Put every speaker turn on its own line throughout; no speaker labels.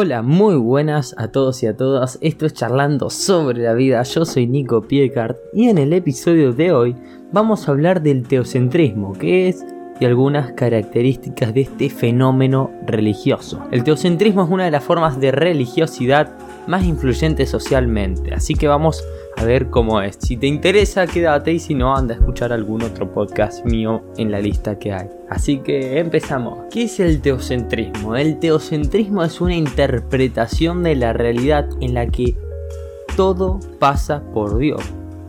Hola, muy buenas a todos y a todas. Esto es Charlando sobre la vida. Yo soy Nico Piecart y en el episodio de hoy vamos a hablar del teocentrismo, que es y algunas características de este fenómeno religioso. El teocentrismo es una de las formas de religiosidad más influyentes socialmente, así que vamos a ver cómo es. Si te interesa, quédate y si no, anda a escuchar algún otro podcast mío en la lista que hay. Así que empezamos. ¿Qué es el teocentrismo? El teocentrismo es una interpretación de la realidad en la que todo pasa por Dios.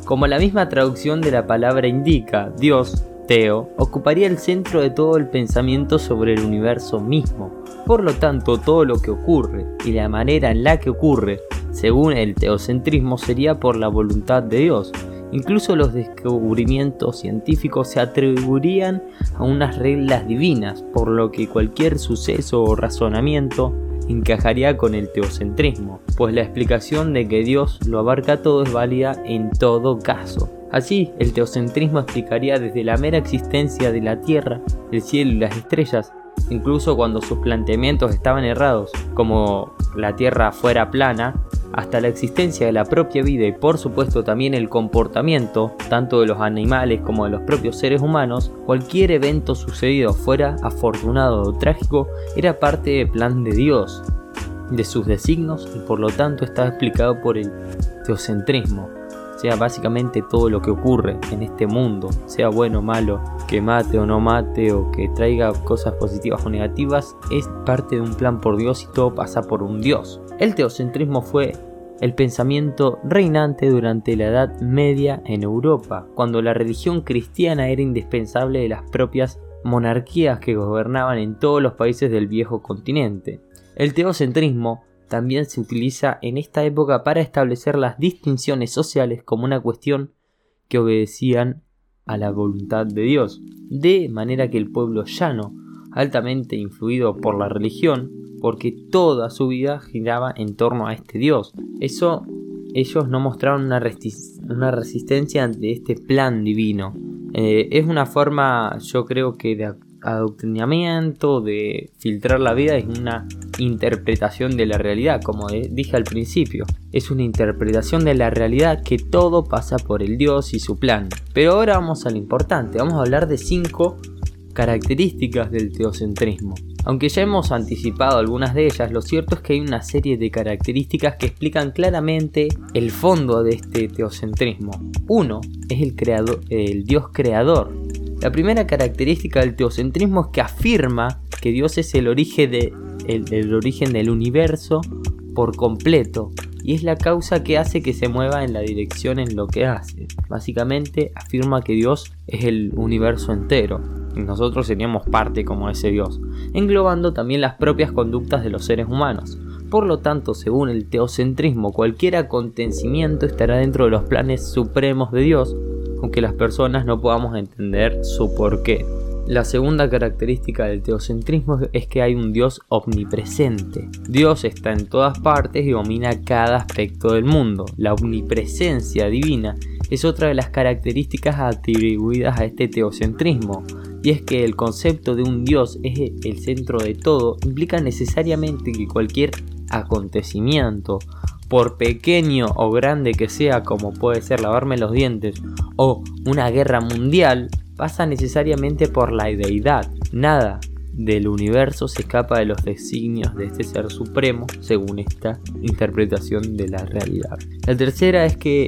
Como la misma traducción de la palabra indica, Dios Teo ocuparía el centro de todo el pensamiento sobre el universo mismo. Por lo tanto, todo lo que ocurre y la manera en la que ocurre, según el teocentrismo, sería por la voluntad de Dios. Incluso los descubrimientos científicos se atribuirían a unas reglas divinas, por lo que cualquier suceso o razonamiento encajaría con el teocentrismo, pues la explicación de que Dios lo abarca todo es válida en todo caso. Así, el teocentrismo explicaría desde la mera existencia de la Tierra, el cielo y las estrellas, incluso cuando sus planteamientos estaban errados, como la Tierra fuera plana, hasta la existencia de la propia vida y por supuesto también el comportamiento, tanto de los animales como de los propios seres humanos, cualquier evento sucedido fuera afortunado o trágico era parte del plan de Dios, de sus designos y por lo tanto estaba explicado por el teocentrismo sea básicamente todo lo que ocurre en este mundo, sea bueno o malo, que mate o no mate o que traiga cosas positivas o negativas, es parte de un plan por Dios y todo pasa por un Dios. El teocentrismo fue el pensamiento reinante durante la Edad Media en Europa, cuando la religión cristiana era indispensable de las propias monarquías que gobernaban en todos los países del viejo continente. El teocentrismo también se utiliza en esta época para establecer las distinciones sociales como una cuestión que obedecían a la voluntad de Dios, de manera que el pueblo llano, altamente influido por la religión, porque toda su vida giraba en torno a este Dios. Eso ellos no mostraron una, resistencia ante este plan divino. Eh, es una forma, yo creo que de adoctrinamiento, de filtrar la vida, es una interpretación de la realidad, como dije al principio. Es una interpretación de la realidad que todo pasa por el Dios y su plan. Pero ahora vamos a lo importante, vamos a hablar de cinco características del teocentrismo. Aunque ya hemos anticipado algunas de ellas, lo cierto es que hay una serie de características que explican claramente el fondo de este teocentrismo. Uno es el, creador, el Dios creador, la primera característica del teocentrismo es que afirma que Dios es el origen, de, el, origen del universo por completo y es la causa que hace que se mueva en la dirección en lo que hace. Básicamente afirma que Dios es el universo entero y nosotros seríamos parte como ese Dios, englobando también las propias conductas de los seres humanos. Por lo tanto, según el teocentrismo, cualquier acontecimiento estará dentro de los planes supremos de Dios aunque las personas no podamos entender su porqué. La segunda característica del teocentrismo es que hay un Dios omnipresente. Dios está en todas partes y domina cada aspecto del mundo. La omnipresencia divina es otra de las características atribuidas a este teocentrismo, y es que el concepto de un Dios es el centro de todo implica necesariamente que cualquier acontecimiento por pequeño o grande que sea, como puede ser lavarme los dientes o una guerra mundial, pasa necesariamente por la deidad. Nada del universo se escapa de los designios de este ser supremo, según esta interpretación de la realidad. La tercera es que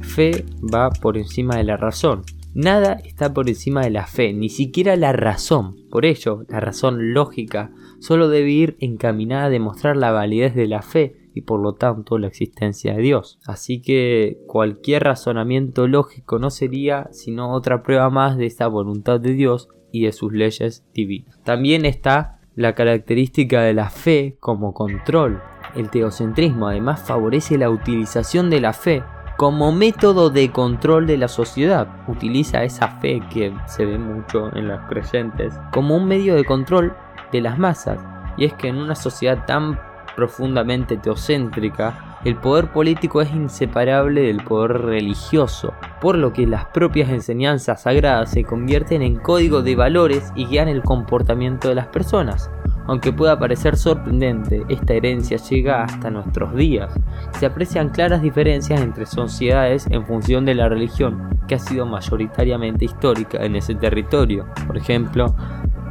fe va por encima de la razón. Nada está por encima de la fe, ni siquiera la razón. Por ello, la razón lógica solo debe ir encaminada a demostrar la validez de la fe y por lo tanto la existencia de Dios. Así que cualquier razonamiento lógico no sería sino otra prueba más de esta voluntad de Dios y de sus leyes divinas. También está la característica de la fe como control. El teocentrismo además favorece la utilización de la fe como método de control de la sociedad. Utiliza esa fe que se ve mucho en los creyentes como un medio de control de las masas. Y es que en una sociedad tan profundamente teocéntrica, el poder político es inseparable del poder religioso, por lo que las propias enseñanzas sagradas se convierten en código de valores y guían el comportamiento de las personas. Aunque pueda parecer sorprendente, esta herencia llega hasta nuestros días. Se aprecian claras diferencias entre sociedades en función de la religión, que ha sido mayoritariamente histórica en ese territorio. Por ejemplo,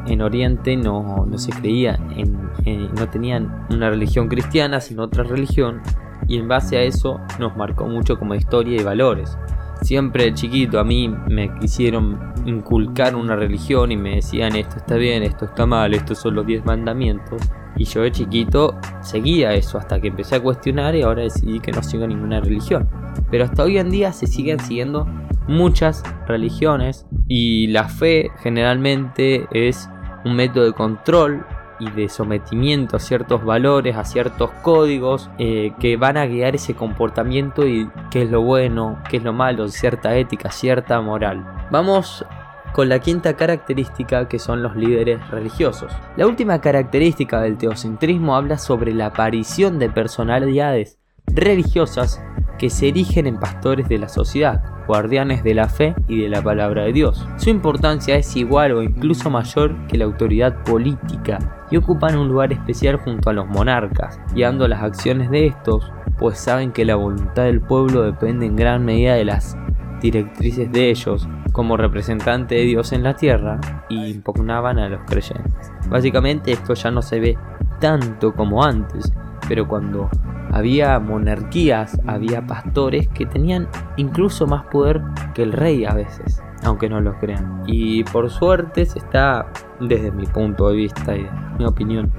en Oriente no, se creía, en, no tenían una religión cristiana, sino otra religión, y en base a eso nos marcó mucho como historia y valores. Siempre chiquito a mí me quisieron inculcar una religión y me decían esto está bien, esto está mal, estos son los 10 mandamientos. Y yo de chiquito seguía eso hasta que empecé a cuestionar y ahora decidí que no sigo ninguna religión. Pero hasta hoy en día se siguen siguiendo muchas religiones y la fe generalmente es un método de control y de sometimiento a ciertos valores, a ciertos códigos eh, que van a guiar ese comportamiento y qué es lo bueno, qué es lo malo, cierta ética, cierta moral. Vamos con la quinta característica que son los líderes religiosos. La última característica del teocentrismo habla sobre la aparición de personalidades religiosas que se erigen en pastores de la sociedad, guardianes de la fe y de la palabra de Dios. Su importancia es igual o incluso mayor que la autoridad política y ocupan un lugar especial junto a los monarcas, guiando las acciones de estos, pues saben que la voluntad del pueblo depende en gran medida de las directrices de ellos como representante de Dios en la tierra y impugnaban a los creyentes. Básicamente esto ya no se ve tanto como antes, pero cuando había monarquías, había pastores que tenían incluso más poder que el rey a veces, aunque no lo crean. Y por suerte se está, desde mi punto de vista y mi opinión,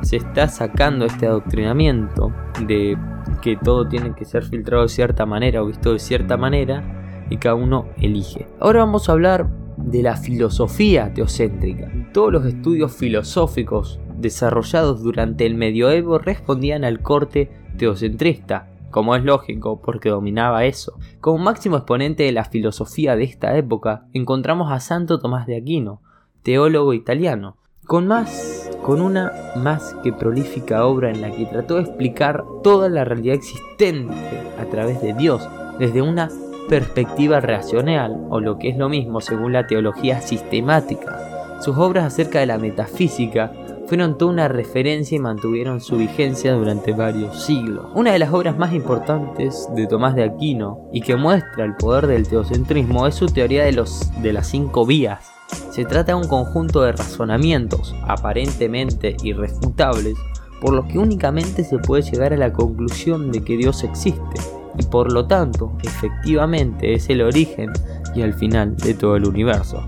se está sacando este adoctrinamiento de que todo tiene que ser filtrado de cierta manera o visto de cierta manera y cada uno elige. Ahora vamos a hablar de la filosofía teocéntrica. Todos los estudios filosóficos desarrollados durante el medioevo respondían al corte teocentrista, como es lógico porque dominaba eso. Como máximo exponente de la filosofía de esta época encontramos a Santo Tomás de Aquino, teólogo italiano, con más con una más que prolífica obra en la que trató de explicar toda la realidad existente a través de Dios desde una perspectiva racional o lo que es lo mismo según la teología sistemática. Sus obras acerca de la metafísica fueron toda una referencia y mantuvieron su vigencia durante varios siglos. Una de las obras más importantes de Tomás de Aquino y que muestra el poder del teocentrismo es su teoría de, los, de las cinco vías. Se trata de un conjunto de razonamientos aparentemente irrefutables por los que únicamente se puede llegar a la conclusión de que Dios existe y por lo tanto efectivamente es el origen y el final de todo el universo.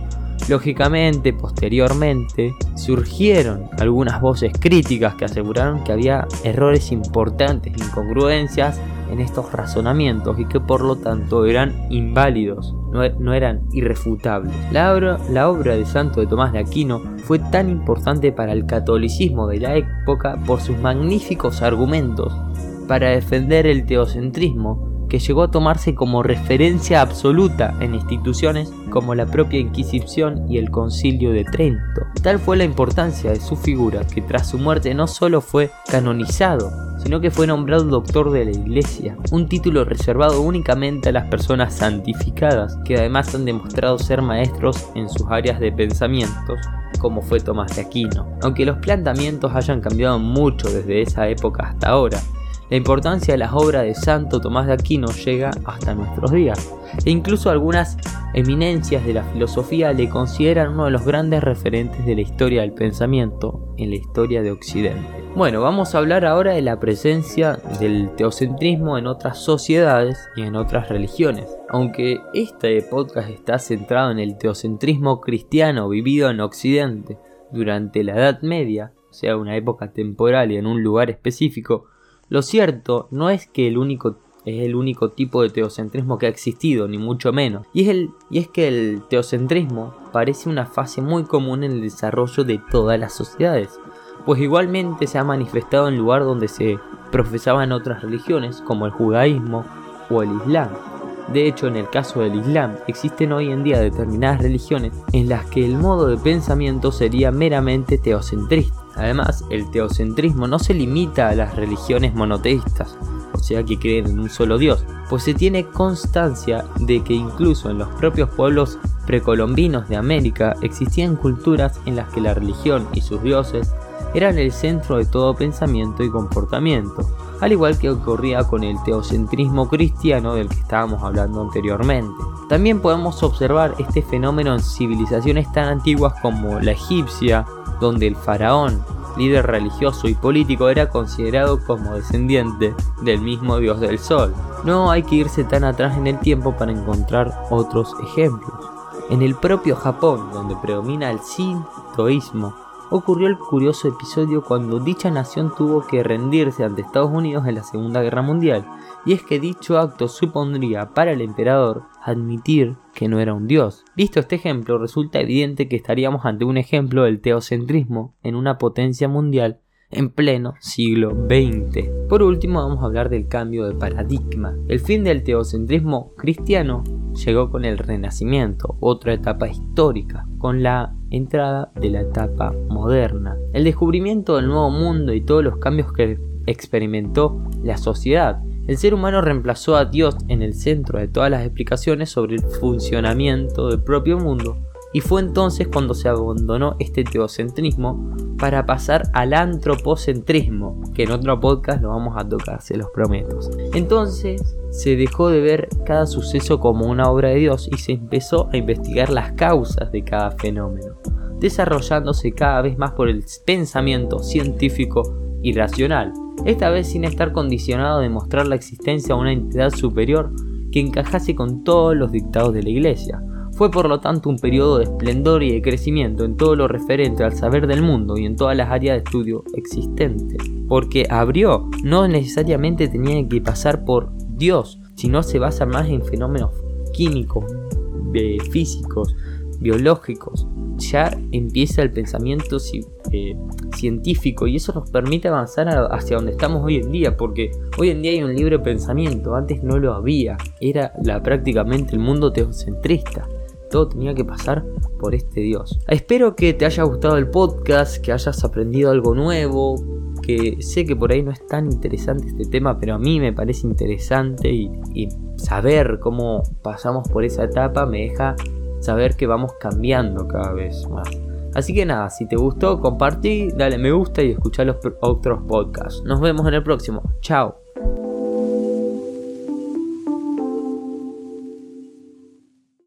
Lógicamente, posteriormente, surgieron algunas voces críticas que aseguraron que había errores importantes, incongruencias en estos razonamientos y que por lo tanto eran inválidos, no, eran irrefutables. La obra, la obra de Santo de Tomás de Aquino fue tan importante para el catolicismo de la época por sus magníficos argumentos para defender el teocentrismo que llegó a tomarse como referencia absoluta en instituciones como la propia Inquisición y el Concilio de Trento. Tal fue la importancia de su figura que tras su muerte no solo fue canonizado, sino que fue nombrado doctor de la Iglesia, un título reservado únicamente a las personas santificadas, que además han demostrado ser maestros en sus áreas de pensamientos, como fue Tomás de Aquino. Aunque los planteamientos hayan cambiado mucho desde esa época hasta ahora, la importancia de las obras de Santo Tomás de Aquino llega hasta nuestros días, e incluso algunas eminencias de la filosofía le consideran uno de los grandes referentes de la historia del pensamiento en la historia de Occidente. Bueno, vamos a hablar ahora de la presencia del teocentrismo en otras sociedades y en otras religiones. Aunque este podcast está centrado en el teocentrismo cristiano vivido en Occidente durante la Edad Media, o sea, una época temporal y en un lugar específico, lo cierto no es que el único es el único tipo de teocentrismo que ha existido, ni mucho menos. Y es, y es que el teocentrismo parece una fase muy común en el desarrollo de todas las sociedades, pues igualmente se ha manifestado en lugar donde se profesaban otras religiones, como el judaísmo o el islam. De hecho, en el caso del Islam, existen hoy en día determinadas religiones en las que el modo de pensamiento sería meramente teocentrista. Además, el teocentrismo no se limita a las religiones monoteístas, o sea que creen en un solo Dios, pues se tiene constancia de que incluso en los propios pueblos precolombinos de América existían culturas en las que la religión y sus dioses eran el centro de todo pensamiento y comportamiento, al igual que ocurría con el teocentrismo cristiano del que estábamos hablando anteriormente. También podemos observar este fenómeno en civilizaciones tan antiguas como la egipcia, donde el faraón, líder religioso y político, era considerado como descendiente del mismo dios del sol. No hay que irse tan atrás en el tiempo para encontrar otros ejemplos. En el propio Japón, donde predomina el sintoísmo, ocurrió el curioso episodio cuando dicha nación tuvo que rendirse ante Estados Unidos en la Segunda Guerra Mundial, y es que dicho acto supondría para el emperador admitir que no era un dios. Visto este ejemplo, resulta evidente que estaríamos ante un ejemplo del teocentrismo en una potencia mundial en pleno siglo XX. Por último, vamos a hablar del cambio de paradigma. El fin del teocentrismo cristiano llegó con el Renacimiento, otra etapa histórica, con la entrada de la etapa moderna. El descubrimiento del nuevo mundo y todos los cambios que experimentó la sociedad. El ser humano reemplazó a Dios en el centro de todas las explicaciones sobre el funcionamiento del propio mundo y fue entonces cuando se abandonó este teocentrismo para pasar al antropocentrismo, que en otro podcast lo vamos a tocar, se los prometo. Entonces se dejó de ver cada suceso como una obra de Dios y se empezó a investigar las causas de cada fenómeno, desarrollándose cada vez más por el pensamiento científico y racional, esta vez sin estar condicionado a demostrar la existencia de una entidad superior que encajase con todos los dictados de la iglesia fue por lo tanto un periodo de esplendor y de crecimiento en todo lo referente al saber del mundo y en todas las áreas de estudio existentes, porque abrió, no necesariamente tenía que pasar por Dios, sino se basa más en fenómenos químicos, físicos, biológicos. Ya empieza el pensamiento eh, científico y eso nos permite avanzar hacia donde estamos hoy en día, porque hoy en día hay un libre pensamiento, antes no lo había, era prácticamente el mundo teocentrista todo tenía que pasar por este Dios. Espero que te haya gustado el podcast, que hayas aprendido algo nuevo, que sé que por ahí no es tan interesante este tema, pero a mí me parece interesante y, saber cómo pasamos por esa etapa me deja saber que vamos cambiando cada vez más. Así que nada, si te gustó, compartí, dale me gusta y escucha los otros podcasts. Nos vemos en el próximo. Chao.